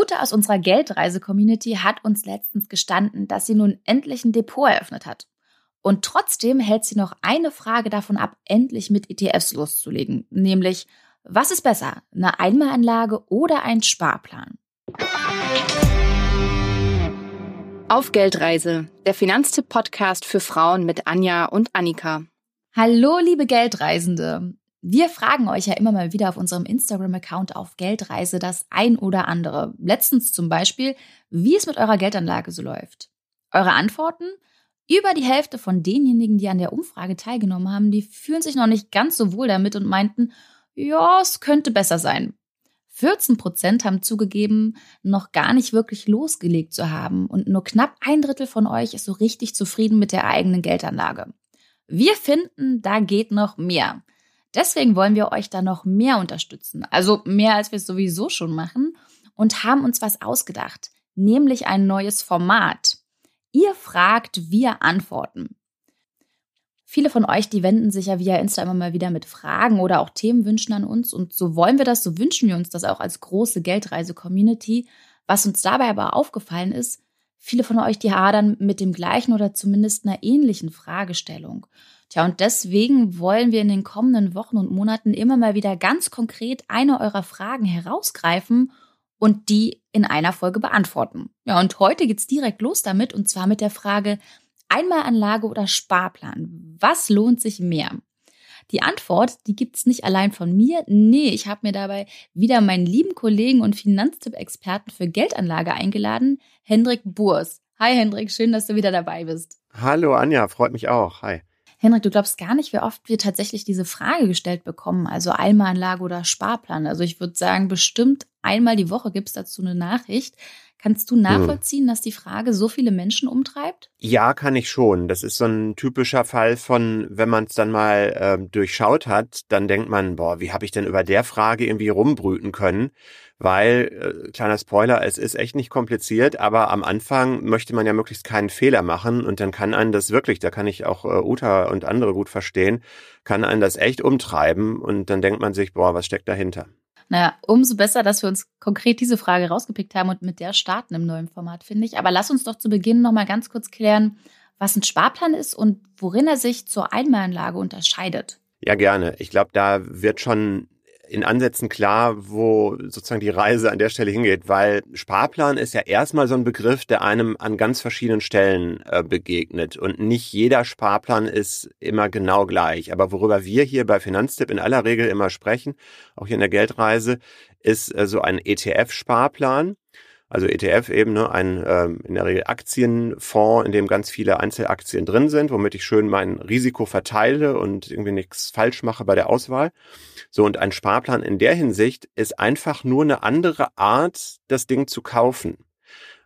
Ute aus unserer Geldreise-Community hat uns letztens gestanden, dass sie nun endlich ein Depot eröffnet hat. Und trotzdem hält sie noch eine Frage davon ab, endlich mit ETFs loszulegen, nämlich, was ist besser, eine Einmalanlage oder ein Sparplan? Auf Geldreise, der Finanztipp-Podcast für Frauen mit Anja und Annika. Hallo, liebe Geldreisende. Wir fragen euch ja immer mal wieder auf unserem Instagram-Account auf Geldreise das ein oder andere. Letztens zum Beispiel, wie es mit eurer Geldanlage so läuft. Eure Antworten? Über die Hälfte von denjenigen, die an der Umfrage teilgenommen haben, die fühlen sich noch nicht ganz so wohl damit und meinten, ja, es könnte besser sein. 14 Prozent haben zugegeben, noch gar nicht wirklich losgelegt zu haben und nur knapp ein Drittel von euch ist so richtig zufrieden mit der eigenen Geldanlage. Wir finden, da geht noch mehr. Deswegen wollen wir euch da noch mehr unterstützen, also mehr als wir es sowieso schon machen und haben uns was ausgedacht, nämlich ein neues Format. Ihr fragt, wir antworten. Viele von euch, die wenden sich ja via Insta immer mal wieder mit Fragen oder auch Themenwünschen an uns. Und so wollen wir das, so wünschen wir uns das auch als große Geldreise-Community. Was uns dabei aber aufgefallen ist, viele von euch, die hadern mit dem gleichen oder zumindest einer ähnlichen Fragestellung. Tja, und deswegen wollen wir in den kommenden Wochen und Monaten immer mal wieder ganz konkret eine eurer Fragen herausgreifen und die in einer Folge beantworten. Ja, und heute geht's direkt los damit und zwar mit der Frage, Einmalanlage oder Sparplan? Was lohnt sich mehr? Die Antwort, die gibt's nicht allein von mir. Nee, ich habe mir dabei wieder meinen lieben Kollegen und Finanztipp-Experten für Geldanlage eingeladen, Hendrik Burs. Hi Hendrik, schön, dass du wieder dabei bist. Hallo Anja, freut mich auch. Hi. Hendrik, du glaubst gar nicht, wie oft wir tatsächlich diese Frage gestellt bekommen, also Einmalanlage oder Sparplan. Also ich würde sagen, bestimmt einmal die Woche gibt's dazu eine Nachricht. Kannst du hm. nachvollziehen, hm. dass die Frage so viele Menschen umtreibt? Ja, kann ich schon. Das ist so ein typischer Fall von, wenn man es dann mal äh, durchschaut hat, dann denkt man, boah, wie habe ich denn über der Frage irgendwie rumbrüten können? Weil, äh, kleiner Spoiler, es ist echt nicht kompliziert, aber am Anfang möchte man ja möglichst keinen Fehler machen und dann kann einen das wirklich, da kann ich auch äh, Uta und andere gut verstehen, kann einen das echt umtreiben und dann denkt man sich, boah, was steckt dahinter? Naja, umso besser, dass wir uns konkret diese Frage rausgepickt haben und mit der starten im neuen Format, finde ich. Aber lass uns doch zu Beginn nochmal ganz kurz klären, was ein Sparplan ist und worin er sich zur Einmalanlage unterscheidet. Ja, gerne. Ich glaube, da wird schon in Ansätzen klar, wo sozusagen die Reise an der Stelle hingeht, weil Sparplan ist ja erstmal so ein Begriff, der einem an ganz verschiedenen Stellen äh, begegnet und nicht jeder Sparplan ist immer genau gleich. Aber worüber wir hier bei Finanztipp in aller Regel immer sprechen, auch hier in der Geldreise, ist äh, so ein ETF-Sparplan. Also ETF eben ne, ein ähm, in der Regel Aktienfonds, in dem ganz viele Einzelaktien drin sind, womit ich schön mein Risiko verteile und irgendwie nichts falsch mache bei der Auswahl. So und ein Sparplan in der Hinsicht ist einfach nur eine andere Art, das Ding zu kaufen.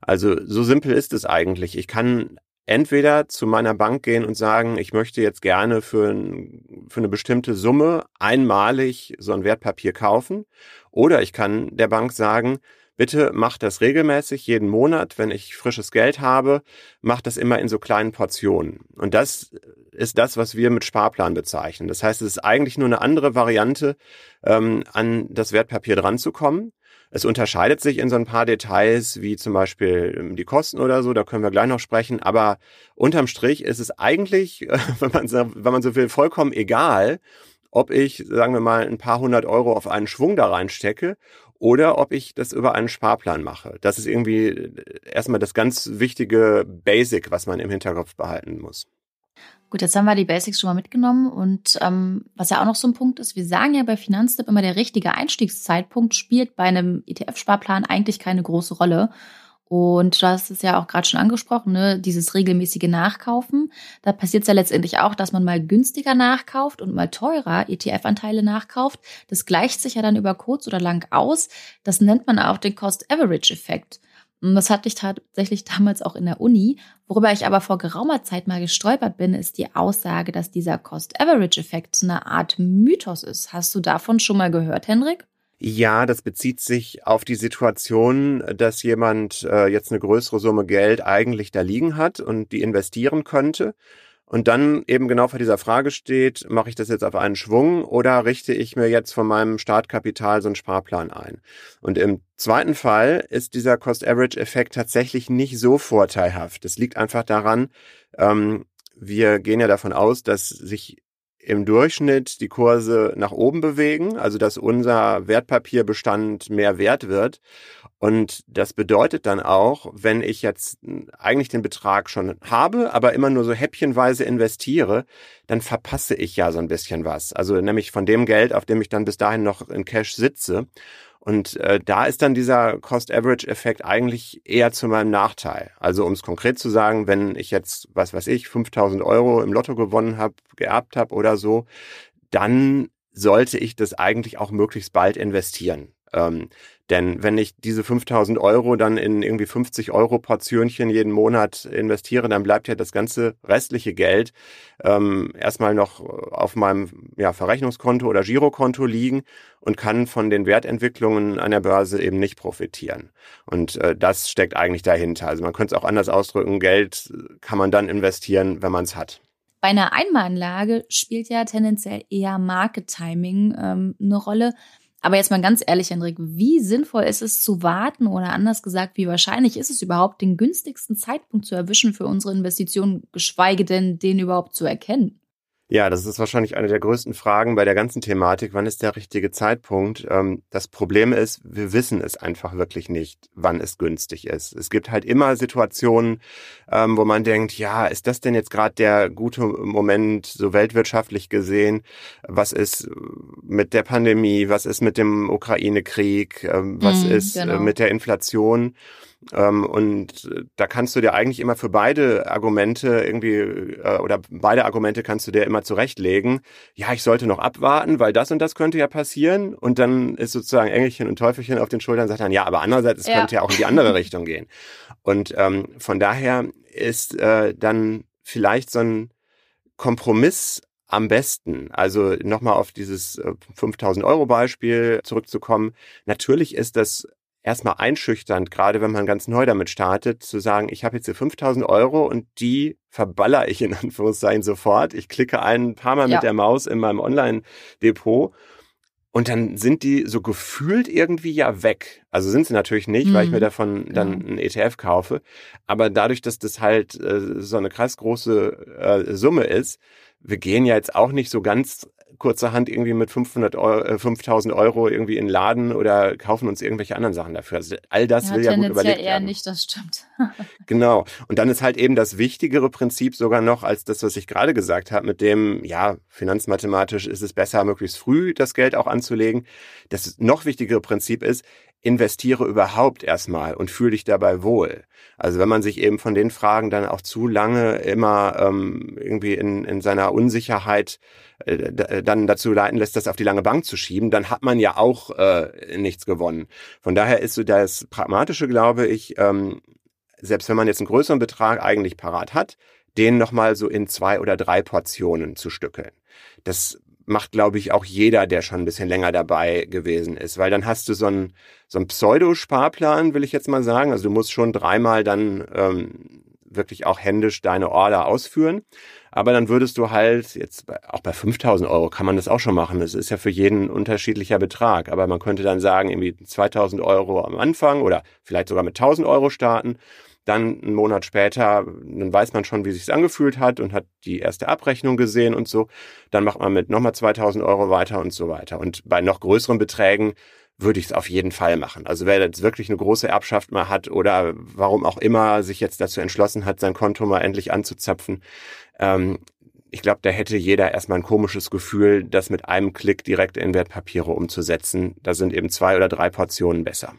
Also so simpel ist es eigentlich. Ich kann entweder zu meiner Bank gehen und sagen, ich möchte jetzt gerne für, ein, für eine bestimmte Summe einmalig so ein Wertpapier kaufen. Oder ich kann der Bank sagen, bitte mach das regelmäßig, jeden Monat, wenn ich frisches Geld habe, mach das immer in so kleinen Portionen. Und das ist das, was wir mit Sparplan bezeichnen. Das heißt, es ist eigentlich nur eine andere Variante, ähm, an das Wertpapier dran zu kommen. Es unterscheidet sich in so ein paar Details, wie zum Beispiel ähm, die Kosten oder so, da können wir gleich noch sprechen. Aber unterm Strich ist es eigentlich, wenn man, wenn man so will, vollkommen egal, ob ich, sagen wir mal, ein paar hundert Euro auf einen Schwung da reinstecke oder ob ich das über einen Sparplan mache. Das ist irgendwie äh, erstmal das ganz wichtige Basic, was man im Hinterkopf behalten muss. Gut, jetzt haben wir die Basics schon mal mitgenommen und ähm, was ja auch noch so ein Punkt ist, wir sagen ja bei Finanztipp immer, der richtige Einstiegszeitpunkt spielt bei einem ETF-Sparplan eigentlich keine große Rolle. Und du hast es ja auch gerade schon angesprochen, ne? dieses regelmäßige Nachkaufen. Da passiert es ja letztendlich auch, dass man mal günstiger nachkauft und mal teurer ETF-Anteile nachkauft. Das gleicht sich ja dann über kurz oder lang aus. Das nennt man auch den Cost-Average-Effekt. Und das hatte ich tatsächlich damals auch in der Uni. Worüber ich aber vor geraumer Zeit mal gestolpert bin, ist die Aussage, dass dieser Cost-Average-Effekt eine Art Mythos ist. Hast du davon schon mal gehört, Henrik? Ja, das bezieht sich auf die Situation, dass jemand äh, jetzt eine größere Summe Geld eigentlich da liegen hat und die investieren könnte. und dann eben genau vor dieser Frage steht, mache ich das jetzt auf einen Schwung oder richte ich mir jetzt von meinem Startkapital so einen Sparplan ein? Und im zweiten Fall ist dieser Cost-Average-Effekt tatsächlich nicht so vorteilhaft. Das liegt einfach daran, ähm, wir gehen ja davon aus, dass sich im Durchschnitt die Kurse nach oben bewegen, also dass unser Wertpapierbestand mehr wert wird. Und das bedeutet dann auch, wenn ich jetzt eigentlich den Betrag schon habe, aber immer nur so häppchenweise investiere, dann verpasse ich ja so ein bisschen was. Also nämlich von dem Geld, auf dem ich dann bis dahin noch in Cash sitze. Und äh, da ist dann dieser Cost-Average-Effekt eigentlich eher zu meinem Nachteil. Also um es konkret zu sagen, wenn ich jetzt, was weiß ich, 5000 Euro im Lotto gewonnen habe, geerbt habe oder so, dann sollte ich das eigentlich auch möglichst bald investieren. Ähm, denn wenn ich diese 5000 Euro dann in irgendwie 50 Euro Portionchen jeden Monat investiere, dann bleibt ja das ganze restliche Geld ähm, erstmal noch auf meinem ja, Verrechnungskonto oder Girokonto liegen und kann von den Wertentwicklungen an der Börse eben nicht profitieren. Und äh, das steckt eigentlich dahinter. Also man könnte es auch anders ausdrücken, Geld kann man dann investieren, wenn man es hat. Bei einer Einmalanlage spielt ja tendenziell eher Market Timing ähm, eine Rolle. Aber jetzt mal ganz ehrlich, Hendrik, wie sinnvoll ist es zu warten oder anders gesagt, wie wahrscheinlich ist es überhaupt, den günstigsten Zeitpunkt zu erwischen für unsere Investitionen, geschweige denn den überhaupt zu erkennen? Ja, das ist wahrscheinlich eine der größten Fragen bei der ganzen Thematik. Wann ist der richtige Zeitpunkt? Ähm, das Problem ist, wir wissen es einfach wirklich nicht, wann es günstig ist. Es gibt halt immer Situationen, ähm, wo man denkt, ja, ist das denn jetzt gerade der gute Moment, so weltwirtschaftlich gesehen? Was ist mit der Pandemie? Was ist mit dem Ukraine-Krieg? Ähm, was mm, ist äh, genau. mit der Inflation? Ähm, und äh, da kannst du dir eigentlich immer für beide Argumente irgendwie, äh, oder beide Argumente kannst du dir immer zurechtlegen. Ja, ich sollte noch abwarten, weil das und das könnte ja passieren. Und dann ist sozusagen Engelchen und Teufelchen auf den Schultern und sagt dann, ja, aber andererseits, es ja. könnte ja auch in die andere Richtung gehen. Und ähm, von daher ist äh, dann vielleicht so ein Kompromiss am besten. Also nochmal auf dieses 5000 äh, Euro Beispiel zurückzukommen. Natürlich ist das erstmal einschüchternd, gerade wenn man ganz neu damit startet, zu sagen, ich habe jetzt hier 5000 Euro und die verballer ich in Anführungszeichen sofort. Ich klicke ein paar Mal ja. mit der Maus in meinem Online-Depot und dann sind die so gefühlt irgendwie ja weg. Also sind sie natürlich nicht, mhm. weil ich mir mhm. davon dann ja. einen ETF kaufe. Aber dadurch, dass das halt äh, so eine krass große äh, Summe ist, wir gehen ja jetzt auch nicht so ganz kurzerhand irgendwie mit 500 Euro, 5000 Euro irgendwie in den Laden oder kaufen uns irgendwelche anderen Sachen dafür. Also all das ja, will ja gut überlegt eher werden. nicht, das stimmt. genau. Und dann ist halt eben das wichtigere Prinzip sogar noch als das, was ich gerade gesagt habe, mit dem, ja, finanzmathematisch ist es besser, möglichst früh das Geld auch anzulegen. Das noch wichtigere Prinzip ist, investiere überhaupt erstmal und fühle dich dabei wohl. Also wenn man sich eben von den Fragen dann auch zu lange immer ähm, irgendwie in, in seiner Unsicherheit äh, dann dazu leiten lässt, das auf die lange Bank zu schieben, dann hat man ja auch äh, nichts gewonnen. Von daher ist so das Pragmatische, glaube ich, ähm, selbst wenn man jetzt einen größeren Betrag eigentlich parat hat, den nochmal so in zwei oder drei Portionen zu stückeln. Das macht, glaube ich, auch jeder, der schon ein bisschen länger dabei gewesen ist, weil dann hast du so einen, so einen Pseudo-Sparplan, will ich jetzt mal sagen. Also du musst schon dreimal dann ähm, wirklich auch händisch deine Order ausführen. Aber dann würdest du halt jetzt auch bei 5000 Euro kann man das auch schon machen. Das ist ja für jeden unterschiedlicher Betrag. Aber man könnte dann sagen, irgendwie 2000 Euro am Anfang oder vielleicht sogar mit 1000 Euro starten dann einen Monat später, dann weiß man schon, wie sich's angefühlt hat und hat die erste Abrechnung gesehen und so. Dann macht man mit nochmal 2000 Euro weiter und so weiter. Und bei noch größeren Beträgen würde ich es auf jeden Fall machen. Also wer jetzt wirklich eine große Erbschaft mal hat oder warum auch immer sich jetzt dazu entschlossen hat, sein Konto mal endlich anzuzapfen, ähm, ich glaube, da hätte jeder erstmal ein komisches Gefühl, das mit einem Klick direkt in Wertpapiere umzusetzen. Da sind eben zwei oder drei Portionen besser.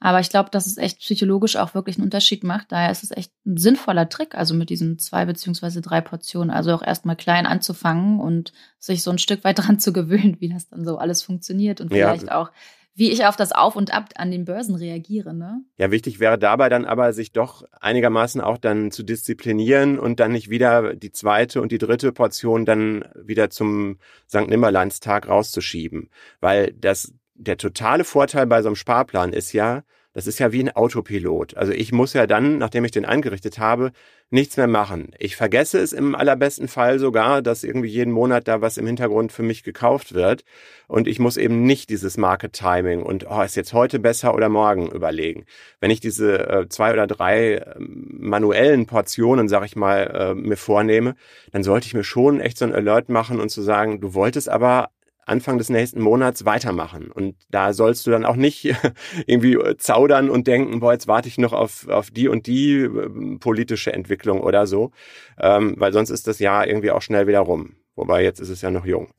Aber ich glaube, dass es echt psychologisch auch wirklich einen Unterschied macht. Daher ist es echt ein sinnvoller Trick, also mit diesen zwei beziehungsweise drei Portionen. Also auch erstmal klein anzufangen und sich so ein Stück weit dran zu gewöhnen, wie das dann so alles funktioniert und vielleicht ja. auch wie ich auf das Auf und Ab an den Börsen reagiere. Ne? Ja, wichtig wäre dabei dann aber, sich doch einigermaßen auch dann zu disziplinieren und dann nicht wieder die zweite und die dritte Portion dann wieder zum St. Nimmerlandstag rauszuschieben. Weil das der totale Vorteil bei so einem Sparplan ist ja, Das ist ja wie ein Autopilot. Also ich muss ja dann, nachdem ich den eingerichtet habe, nichts mehr machen. Ich vergesse es im allerbesten Fall sogar, dass irgendwie jeden Monat da was im Hintergrund für mich gekauft wird. Und ich muss eben nicht dieses Market Timing und oh, ist jetzt heute besser oder morgen überlegen. Wenn ich diese äh, zwei oder drei äh, manuellen Portionen, sag ich mal, äh, mir vornehme, dann sollte ich mir schon echt so ein Alert machen und zu sagen, du wolltest aber Anfang des nächsten Monats weitermachen. Und da sollst du dann auch nicht irgendwie äh, zaudern und denken, boah, jetzt warte ich noch auf, auf die und die äh, politische Entwicklung oder so, ähm, weil sonst ist das Jahr irgendwie auch schnell wieder rum. Wobei jetzt ist es ja noch jung.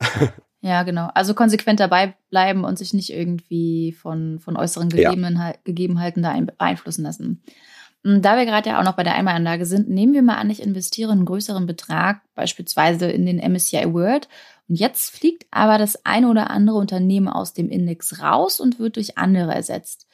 Ja, genau. Also konsequent dabei bleiben und sich nicht irgendwie von, von äußeren Gegebenheiten da beeinflussen lassen. Hm, da wir gerade ja auch noch bei der Einmalanlage sind, nehmen wir mal an, ich investiere einen größeren Betrag, beispielsweise in den MSCI World und jetzt fliegt aber das eine oder andere Unternehmen aus dem Index raus und wird durch andere ersetzt.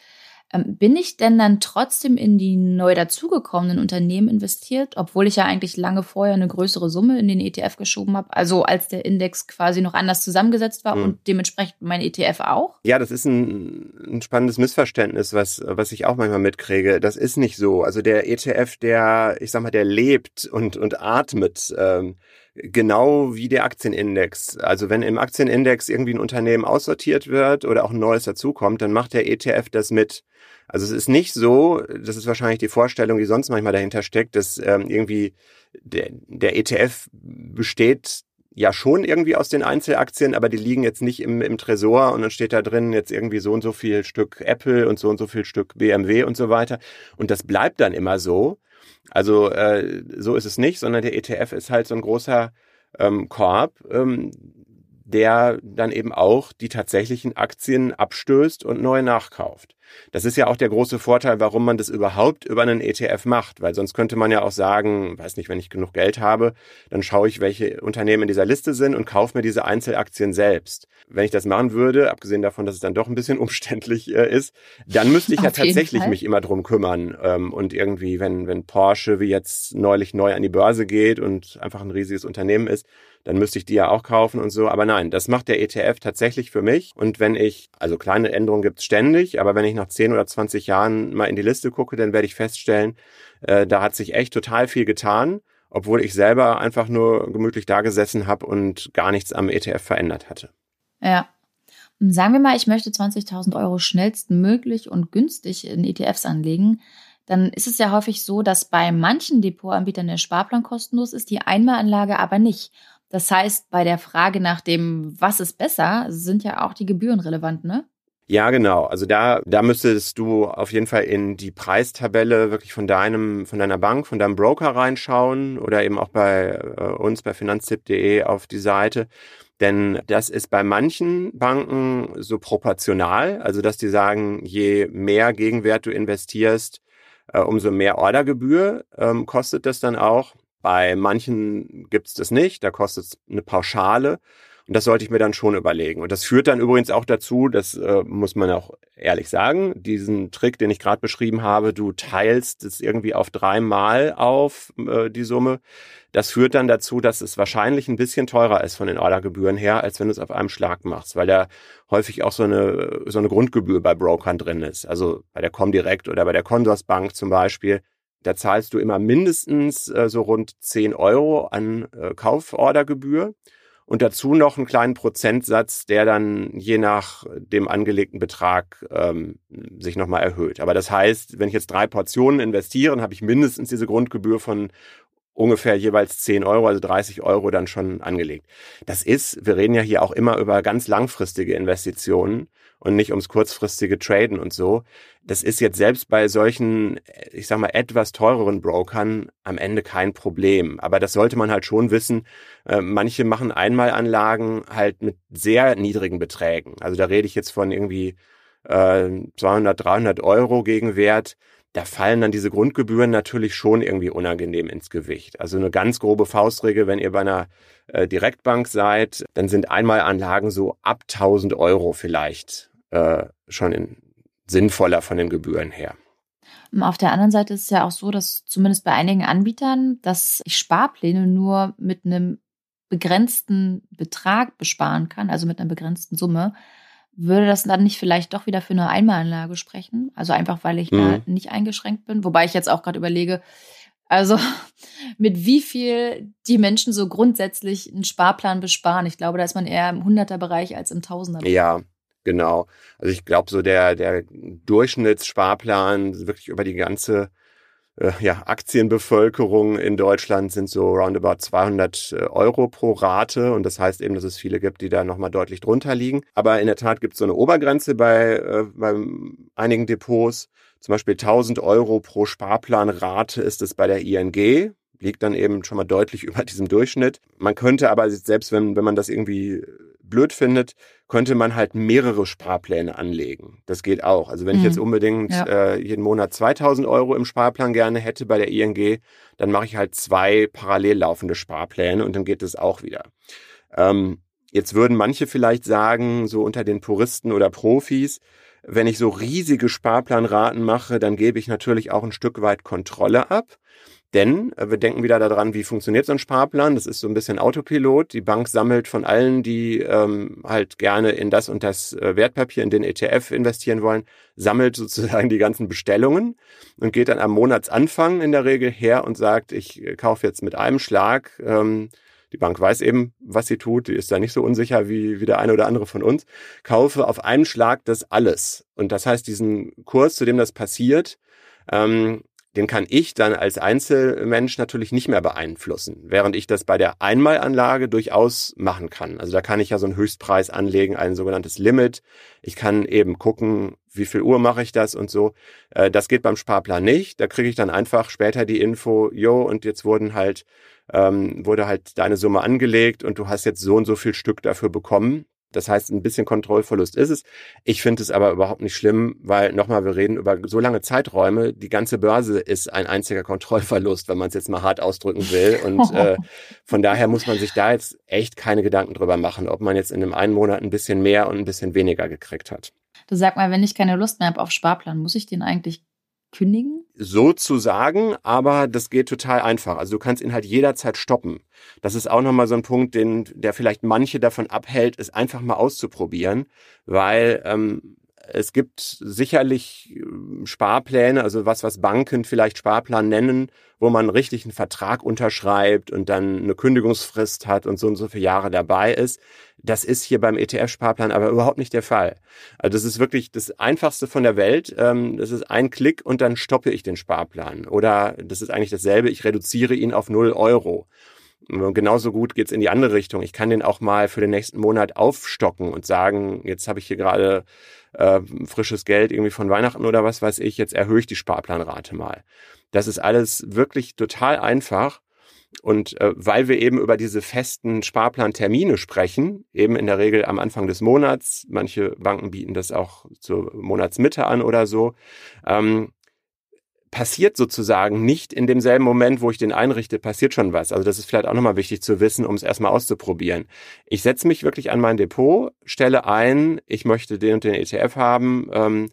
Ähm, bin ich denn dann trotzdem in die neu dazugekommenen Unternehmen investiert, obwohl ich ja eigentlich lange vorher eine größere Summe in den ETF geschoben habe? Also als der Index quasi noch anders zusammengesetzt war mhm. und dementsprechend mein ETF auch? Ja, das ist ein, ein, spannendes Missverständnis, was, was ich auch manchmal mitkriege. Das ist nicht so. Also der ETF, der, ich sag mal, der lebt und, und atmet. Ähm, genau wie der Aktienindex. Also wenn im Aktienindex irgendwie ein Unternehmen aussortiert wird oder auch ein neues dazukommt, dann macht der ETF das mit. Also es ist nicht so, das ist wahrscheinlich die Vorstellung, die sonst manchmal dahinter steckt, dass ähm, irgendwie der, der ETF besteht ja schon irgendwie aus den Einzelaktien, aber die liegen jetzt nicht im, im Tresor und dann steht da drin jetzt irgendwie so und so viel Stück Apple und so und so viel Stück BMW und so weiter. Und das bleibt dann immer so. Also äh, so ist es nicht, sondern der ETF ist halt so ein großer ähm, Korb, ähm, der dann eben auch die tatsächlichen Aktien abstößt und neu nachkauft. Das ist ja auch der große Vorteil, warum man das überhaupt über einen ETF macht, weil sonst könnte man ja auch sagen, weiß nicht, wenn ich genug Geld habe, dann schaue ich, welche Unternehmen in dieser Liste sind und kaufe mir diese Einzelaktien selbst. Wenn ich das machen würde, abgesehen davon, dass es dann doch ein bisschen umständlich äh, ist, dann müsste ich Auf ja tatsächlich mich immer drum kümmern ähm, und irgendwie, wenn wenn Porsche wie jetzt neulich neu an die Börse geht und einfach ein riesiges Unternehmen ist, dann müsste ich die ja auch kaufen und so. Aber nein, das macht der ETF tatsächlich für mich. Und wenn ich, also kleine Änderungen gibt's ständig, aber wenn ich nach 10 oder 20 Jahren mal in die Liste gucke, dann werde ich feststellen, äh, da hat sich echt total viel getan, obwohl ich selber einfach nur gemütlich da gesessen habe und gar nichts am ETF verändert hatte. Ja. Sagen wir mal, ich möchte 20.000 Euro schnellstmöglich und günstig in ETFs anlegen dann ist es ja häufig so, dass bei manchen Depotanbietern der Sparplan kostenlos ist, die Einmalanlage aber nicht. Das heißt, bei der Frage nach dem, was ist besser, sind ja auch die Gebühren relevant, ne? Ja, genau. Also da, da müsstest du auf jeden Fall in die Preistabelle wirklich von deinem, von deiner Bank, von deinem Broker reinschauen oder eben auch bei äh, uns bei finanztipp.de auf die Seite. Denn das ist bei manchen Banken so proportional, also dass die sagen, je mehr Gegenwert du investierst, äh, umso mehr Ordergebühr ähm, kostet das dann auch. Bei manchen gibt es das nicht, da kostet es eine Pauschale. Und das sollte ich mir dann schon überlegen. Und das führt dann übrigens auch dazu, das äh, muss man auch ehrlich sagen, diesen Trick, den ich gerade beschrieben habe, du teilst es irgendwie auf dreimal auf äh, die Summe. Das führt dann dazu, dass es wahrscheinlich ein bisschen teurer ist von den Ordergebühren her, als wenn du es auf einem Schlag machst, weil da häufig auch so eine, so eine Grundgebühr bei Brokern drin ist. Also bei der Comdirect oder bei der Consorsbank zum Beispiel da zahlst du immer mindestens äh, so rund 10 Euro an äh, Kaufordergebühr und dazu noch einen kleinen Prozentsatz, der dann je nach dem angelegten Betrag ähm, sich nochmal erhöht. Aber das heißt, wenn ich jetzt drei Portionen investiere, habe ich mindestens diese Grundgebühr von ungefähr jeweils 10 Euro, also 30 Euro dann schon angelegt. Das ist, wir reden ja hier auch immer über ganz langfristige Investitionen und nicht ums kurzfristige Traden und so. Das ist jetzt selbst bei solchen, ich sag mal, etwas teureren Brokern am Ende kein Problem. Aber das sollte man halt schon wissen. Äh, manche machen Einmalanlagen halt mit sehr niedrigen Beträgen. Also da rede ich jetzt von irgendwie äh, 200, 300 Euro Gegenwert da fallen dann diese Grundgebühren natürlich schon irgendwie unangenehm ins Gewicht. Also eine ganz grobe Faustregel, wenn ihr bei einer äh, Direktbank seid, dann sind Einmalanlagen so ab 1000 Euro vielleicht äh, schon in, sinnvoller von den Gebühren her. Auf der anderen Seite ist es ja auch so, dass zumindest bei einigen Anbietern, dass ich Sparpläne nur mit einem begrenzten Betrag besparen kann, also mit einer begrenzten Summe. Würde das dann nicht vielleicht doch wieder für eine Einmalanlage sprechen? Also einfach, weil ich mhm. da nicht eingeschränkt bin. Wobei ich jetzt auch gerade überlege, also mit wie viel die Menschen so grundsätzlich einen Sparplan besparen. Ich glaube, da ist man eher im Hunderter-Bereich als im Tausender. Ja, genau. Also ich glaube, so der, der Durchschnittssparplan wirklich über die ganze äh, ja, Aktienbevölkerung in Deutschland sind so roundabout 200 äh, Euro pro Rate und das heißt eben, dass es viele gibt, die da nochmal deutlich drunter liegen. Aber in der Tat gibt es so eine Obergrenze bei, äh, bei einigen Depots. Zum Beispiel 1000 Euro pro Sparplanrate ist es bei der ING liegt dann eben schon mal deutlich über diesem Durchschnitt. Man könnte aber selbst wenn, wenn man das irgendwie blöd findet, könnte man halt mehrere Sparpläne anlegen. Das geht auch. Also wenn mhm. ich jetzt unbedingt ja. äh, jeden Monat 2000 Euro im Sparplan gerne hätte bei der ING, dann mache ich halt zwei parallel laufende Sparpläne und dann geht es auch wieder. Ähm, jetzt würden manche vielleicht sagen, so unter den Puristen oder Profis, wenn ich so riesige Sparplanraten mache, dann gebe ich natürlich auch ein Stück weit Kontrolle ab. Denn äh, wir denken wieder daran, wie funktioniert so ein Sparplan. Das ist so ein bisschen Autopilot. Die Bank sammelt von allen, die ähm, halt gerne in das und das äh, Wertpapier, in den ETF investieren wollen, sammelt sozusagen die ganzen Bestellungen und geht dann am Monatsanfang in der Regel her und sagt, ich äh, kaufe jetzt mit einem Schlag. Ähm, die Bank weiß eben, was sie tut. Die ist da nicht so unsicher wie, wie der eine oder andere von uns. Kaufe auf einen Schlag das alles. Und das heißt, diesen Kurs, zu dem das passiert, ähm, den kann ich dann als Einzelmensch natürlich nicht mehr beeinflussen, während ich das bei der Einmalanlage durchaus machen kann. Also da kann ich ja so einen Höchstpreis anlegen, ein sogenanntes Limit. Ich kann eben gucken, wie viel Uhr mache ich das und so. Äh, das geht beim Sparplan nicht. Da kriege ich dann einfach später die Info, jo, und jetzt wurden halt, ähm, wurde halt deine Summe angelegt und du hast jetzt so und so viel Stück dafür bekommen. Das heißt, ein bisschen Kontrollverlust ist es. Ich finde es aber überhaupt nicht schlimm, weil nochmal, wir reden über so lange Zeiträume. Die ganze Börse ist ein einziger Kontrollverlust, wenn man es jetzt mal hart ausdrücken will. Und äh, von daher muss man sich da jetzt echt keine Gedanken drüber machen, ob man jetzt in einem einen Monat ein bisschen mehr und ein bisschen weniger gekriegt hat. Du sag mal, wenn ich keine Lust mehr habe auf Sparplan, muss ich den eigentlich kündigen? Sozusagen, aber das geht total einfach. Also du kannst ihn halt jederzeit stoppen. Das ist auch nochmal so ein Punkt, den, der vielleicht manche davon abhält, es einfach mal auszuprobieren, weil ähm, es gibt sicherlich ähm, Sparpläne, also was, was Banken vielleicht Sparplan nennen, wo man richtig einen Vertrag unterschreibt und dann eine Kündigungsfrist hat und so und so viele Jahre dabei ist. Das ist hier beim ETF-Sparplan aber überhaupt nicht der Fall. Also das ist wirklich das Einfachste von der Welt. Ähm, das ist ein Klick und dann stoppe ich den Sparplan. Oder das ist eigentlich dasselbe, ich reduziere ihn auf null Euro. Genauso gut geht's in die andere Richtung. Ich kann den auch mal für den nächsten Monat aufstocken und sagen, jetzt habe ich hier gerade äh, frisches Geld irgendwie von Weihnachten oder was weiß ich, jetzt erhöhe ich die Sparplanrate mal. Das ist alles wirklich total einfach. Und äh, weil wir eben über diese festen Sparplantermine sprechen, eben in der Regel am Anfang des Monats, manche Banken bieten das auch zur Monatsmitte an oder so, ähm, passiert sozusagen nicht in demselben Moment, wo ich den einrichte, passiert schon was. Also das ist vielleicht auch nochmal wichtig zu wissen, um es erstmal auszuprobieren. Ich setze mich wirklich an mein Depot, stelle ein, ich möchte den und den ETF haben ähm,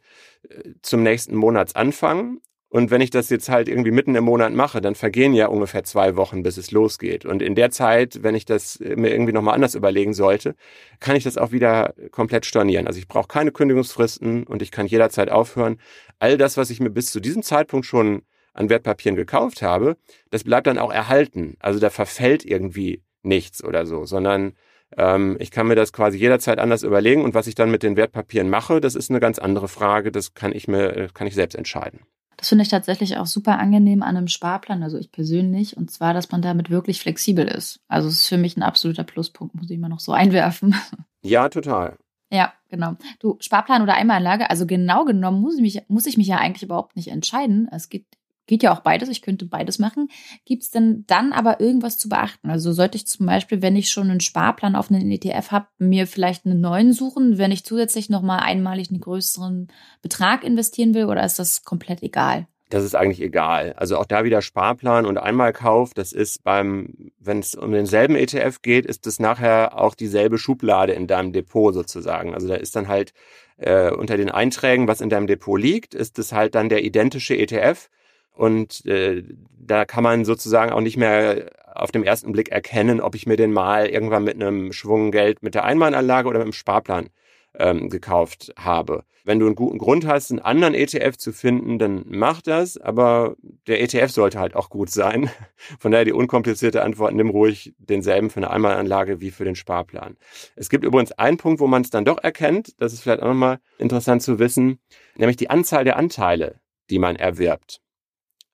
zum nächsten Monatsanfang und wenn ich das jetzt halt irgendwie mitten im Monat mache, dann vergehen ja ungefähr zwei Wochen, bis es losgeht. Und in der Zeit, wenn ich das mir irgendwie nochmal anders überlegen sollte, kann ich das auch wieder komplett stornieren. Also ich brauche keine Kündigungsfristen und ich kann jederzeit aufhören. All das, was ich mir bis zu diesem Zeitpunkt schon an Wertpapieren gekauft habe, das bleibt dann auch erhalten. Also da verfällt irgendwie nichts oder so, sondern ähm, ich kann mir das quasi jederzeit anders überlegen und was ich dann mit den Wertpapieren mache, das ist eine ganz andere Frage. Das kann ich mir, kann ich selbst entscheiden. Das finde ich tatsächlich auch super angenehm an einem Sparplan, also ich persönlich, und zwar, dass man damit wirklich flexibel ist. Also es ist für mich ein absoluter Pluspunkt, muss ich mal noch so einwerfen. Ja, total. Ja, genau. Du, Sparplan oder Einmalanlage, also genau genommen muss ich mich, muss ich mich ja eigentlich überhaupt nicht entscheiden. Es geht Geht ja auch beides, ich könnte beides machen. Gibt es denn dann aber irgendwas zu beachten? Also sollte ich zum Beispiel, wenn ich schon einen Sparplan auf einen ETF habe, mir vielleicht einen neuen suchen, wenn ich zusätzlich nochmal einmalig einen größeren Betrag investieren will oder ist das komplett egal? Das ist eigentlich egal. Also auch da wieder Sparplan und Einmalkauf, das ist beim, wenn es um denselben ETF geht, ist es nachher auch dieselbe Schublade in deinem Depot sozusagen. Also da ist dann halt äh, unter den Einträgen, was in deinem Depot liegt, ist es halt dann der identische ETF und äh, da kann man sozusagen auch nicht mehr auf dem ersten Blick erkennen, ob ich mir den mal irgendwann mit einem Schwung Geld mit der Einmalanlage oder mit dem Sparplan ähm, gekauft habe. Wenn du einen guten Grund hast, einen anderen ETF zu finden, dann mach das, aber der ETF sollte halt auch gut sein. Von daher die unkomplizierte Antwort, nimm ruhig denselben für eine Einmalanlage wie für den Sparplan. Es gibt übrigens einen Punkt, wo man es dann doch erkennt, das ist vielleicht auch nochmal interessant zu wissen, nämlich die Anzahl der Anteile, die man erwirbt.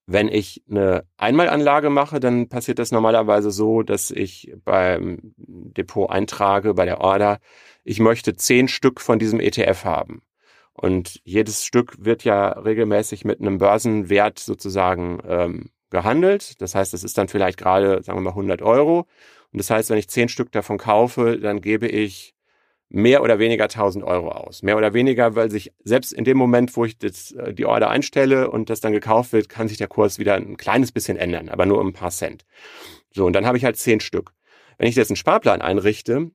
Wenn ich eine Einmalanlage mache, dann passiert das normalerweise so, dass ich beim Depot eintrage, bei der Order, ich möchte zehn Stück von diesem ETF haben. Und jedes Stück wird ja regelmäßig mit einem Börsenwert sozusagen ähm, gehandelt. Das heißt, es ist dann vielleicht gerade, sagen wir mal, 100 Euro. Und das heißt, wenn ich zehn Stück davon kaufe, dann gebe ich mehr oder weniger 1000 Euro aus. Mehr oder weniger, weil sich selbst in dem Moment, wo ich das, äh, die Order einstelle und das dann gekauft wird, kann sich der Kurs wieder ein kleines bisschen ändern, aber nur um ein paar Cent. So, und dann habe ich halt zehn Stück. Wenn ich jetzt einen Sparplan einrichte,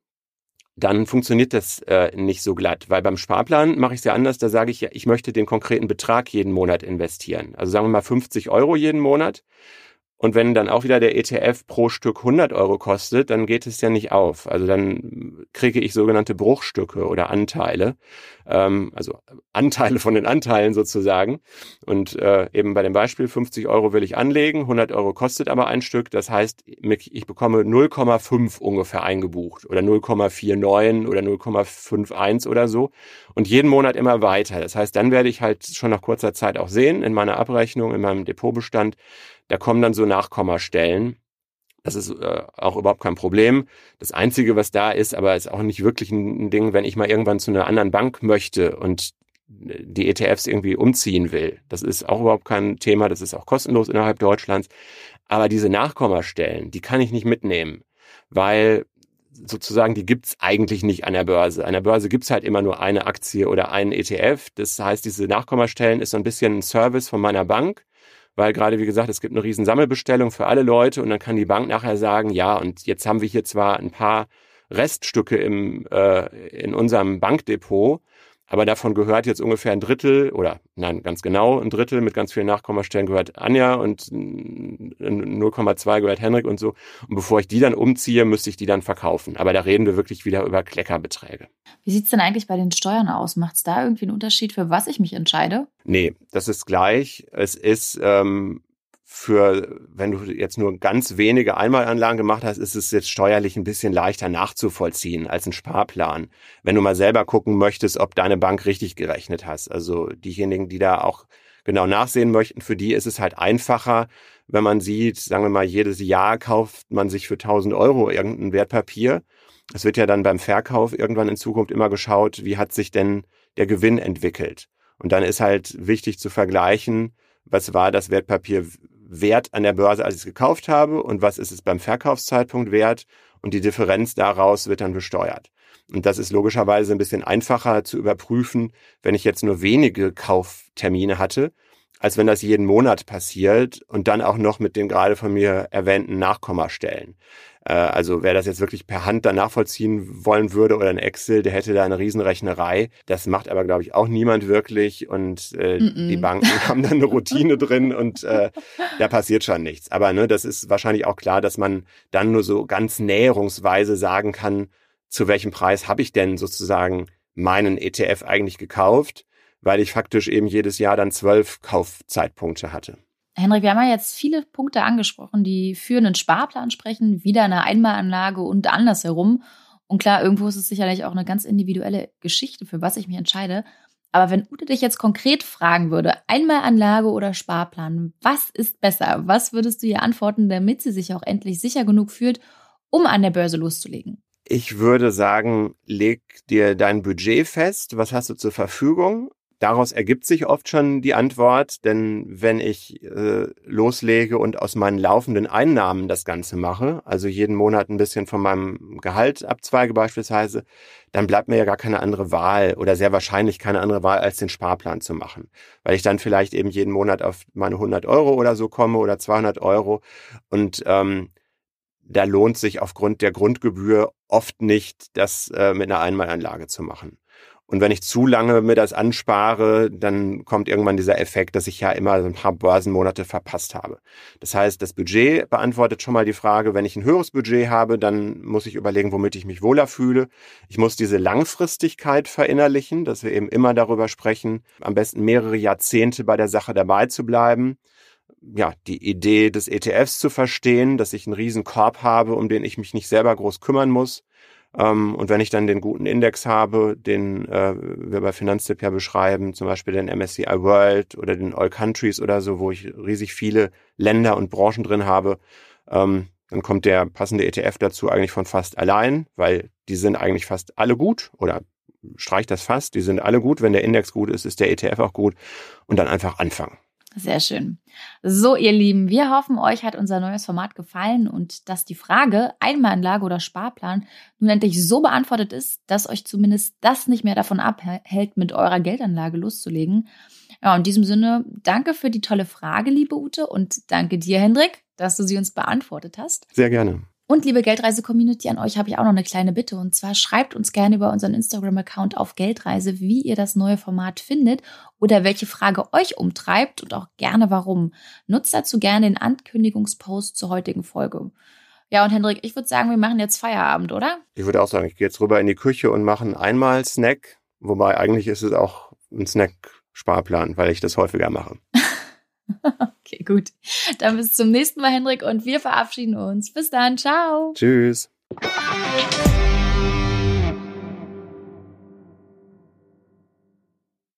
dann funktioniert das äh, nicht so glatt, weil beim Sparplan mache ich es ja anders. Da sage ich ja, ich möchte den konkreten Betrag jeden Monat investieren. Also sagen wir mal 50 Euro jeden Monat. Und wenn dann auch wieder der ETF pro Stück 100 Euro kostet, dann geht es ja nicht auf. Also dann kriege ich sogenannte Bruchstücke oder Anteile, ähm, also Anteile von den Anteilen sozusagen. Und äh, eben bei dem Beispiel 50 Euro will ich anlegen, 100 Euro kostet aber ein Stück. Das heißt, ich bekomme 0,5 ungefähr eingebucht oder 0,49 oder 0,51 oder so. Und jeden Monat immer weiter. Das heißt, dann werde ich halt schon nach kurzer Zeit auch sehen in meiner Abrechnung, in meinem Depotbestand, da kommen dann so Nachkommastellen. Das ist äh, auch überhaupt kein Problem. Das Einzige, was da ist, aber ist auch nicht wirklich ein Ding, wenn ich mal irgendwann zu einer anderen Bank möchte und die ETFs irgendwie umziehen will. Das ist auch überhaupt kein Thema. Das ist auch kostenlos innerhalb Deutschlands. Aber diese Nachkommastellen, die kann ich nicht mitnehmen, weil sozusagen, die gibt's eigentlich nicht an der Börse. An der Börse gibt's halt immer nur eine Aktie oder einen ETF. Das heißt, diese Nachkommastellen ist so ein bisschen ein Service von meiner Bank weil gerade, wie gesagt, es gibt eine riesen Sammelbestellung für alle Leute und dann kann die Bank nachher sagen, ja, und jetzt haben wir hier zwar ein paar Reststücke im, äh, in unserem Bankdepot, aber davon gehört jetzt ungefähr ein Drittel oder nein, ganz genau ein Drittel mit ganz vielen Nachkommastellen gehört Anja und 0,2 gehört Henrik und so. Und bevor ich die dann umziehe, müsste ich die dann verkaufen. Aber da reden wir wirklich wieder über Kleckerbeträge. Wie sieht's denn eigentlich bei den Steuern aus? Macht es da irgendwie einen Unterschied, für was ich mich entscheide? Nee, das ist gleich. Es ist ähm, für, wenn du jetzt nur ganz wenige Einmalanlagen gemacht hast, ist es jetzt steuerlich ein bisschen leichter nachzuvollziehen als ein Sparplan. Wenn du mal selber gucken möchtest, ob deine Bank richtig gerechnet hast. Also diejenigen, die da auch genau nachsehen möchten, für die ist es halt einfacher, wenn man sieht, sagen wir mal, jedes Jahr kauft man sich für 1000 Euro irgendein Wertpapier. Es wird ja dann beim Verkauf irgendwann in Zukunft immer geschaut, wie hat sich denn der Gewinn entwickelt. Und dann ist halt wichtig zu vergleichen, was war das Wertpapier wert an der Börse, als ich es gekauft habe und was ist es beim Verkaufszeitpunkt wert und die Differenz daraus wird dann besteuert. Und das ist logischerweise ein bisschen einfacher zu überprüfen, wenn ich jetzt nur wenige Kauftermine hatte, als wenn das jeden Monat passiert und dann auch noch mit den gerade von mir erwähnten Nachkommastellen. Äh, also wer das jetzt wirklich per Hand dann nachvollziehen wollen würde oder ein Excel, der hätte da eine Riesenrechnerei. Das macht aber, glaube ich, auch niemand wirklich und äh, mm -mm. die Banken haben dann eine Routine drin und äh, da passiert schon nichts. Aber ne, das ist wahrscheinlich auch klar, dass man dann nur so ganz näherungsweise sagen kann, zu welchem Preis habe ich denn sozusagen meinen ETF eigentlich gekauft, weil ich faktisch eben jedes Jahr dann zwölf Kaufzeitpunkte hatte. Henrik, wir haben ja jetzt viele Punkte angesprochen, die für einen Sparplan sprechen, wieder eine Einmalanlage und andersherum. Und klar, irgendwo ist es sicherlich auch eine ganz individuelle Geschichte, für was ich mich entscheide. Aber wenn Ute dich jetzt konkret fragen würde, Einmalanlage oder Sparplan, was ist besser? Was würdest du ihr antworten, damit sie sich auch endlich sicher genug fühlt, um an der Börse loszulegen? Ich würde sagen, leg dir dein Budget fest. Was hast du zur Verfügung? Daraus ergibt sich oft schon die Antwort, denn wenn ich äh, loslege und aus meinen laufenden Einnahmen das Ganze mache, also jeden Monat ein bisschen von meinem Gehalt abzweige beispielsweise, dann bleibt mir ja gar keine andere Wahl oder sehr wahrscheinlich keine andere Wahl, als den Sparplan zu machen, weil ich dann vielleicht eben jeden Monat auf meine 100 Euro oder so komme oder 200 Euro und ähm, da lohnt sich aufgrund der Grundgebühr oft nicht, das äh, mit einer Einmalanlage zu machen. Und wenn ich zu lange mir das anspare, dann kommt irgendwann dieser Effekt, dass ich ja immer so ein paar Börsenmonate verpasst habe. Das heißt, das Budget beantwortet schon mal die Frage, wenn ich ein höheres Budget habe, dann muss ich überlegen, womit ich mich wohler fühle. Ich muss diese Langfristigkeit verinnerlichen, dass wir eben immer darüber sprechen, am besten mehrere Jahrzehnte bei der Sache dabei zu bleiben ja, die Idee des ETFs zu verstehen, dass ich einen riesen Korb habe, um den ich mich nicht selber groß kümmern muss. Ähm, und wenn ich dann den guten Index habe, den äh, wir bei Finanztipp ja beschreiben, zum Beispiel den MSCI World oder den All Countries oder so, wo ich riesig viele Länder und Branchen drin habe, ähm, dann kommt der passende ETF dazu eigentlich von fast allein, weil die sind eigentlich fast alle gut oder streicht das fast, die sind alle gut. Wenn der Index gut ist, ist der ETF auch gut und dann einfach anfangen. Sehr schön. So, ihr Lieben, wir hoffen, euch hat unser neues Format gefallen und dass die Frage Einmalanlage oder Sparplan nun endlich so beantwortet ist, dass euch zumindest das nicht mehr davon abhält, mit eurer Geldanlage loszulegen. Ja, in diesem Sinne, danke für die tolle Frage, liebe Ute, und danke dir, Hendrik, dass du sie uns beantwortet hast. Sehr gerne. Und liebe Geldreise-Community, an euch habe ich auch noch eine kleine Bitte. Und zwar schreibt uns gerne über unseren Instagram-Account auf Geldreise, wie ihr das neue Format findet oder welche Frage euch umtreibt und auch gerne warum. Nutzt dazu gerne den Ankündigungspost zur heutigen Folge. Ja, und Hendrik, ich würde sagen, wir machen jetzt Feierabend, oder? Ich würde auch sagen, ich gehe jetzt rüber in die Küche und mache einmal Snack. Wobei eigentlich ist es auch ein Snack-Sparplan, weil ich das häufiger mache. Okay, gut. Dann bis zum nächsten Mal, Hendrik, und wir verabschieden uns. Bis dann. Ciao. Tschüss.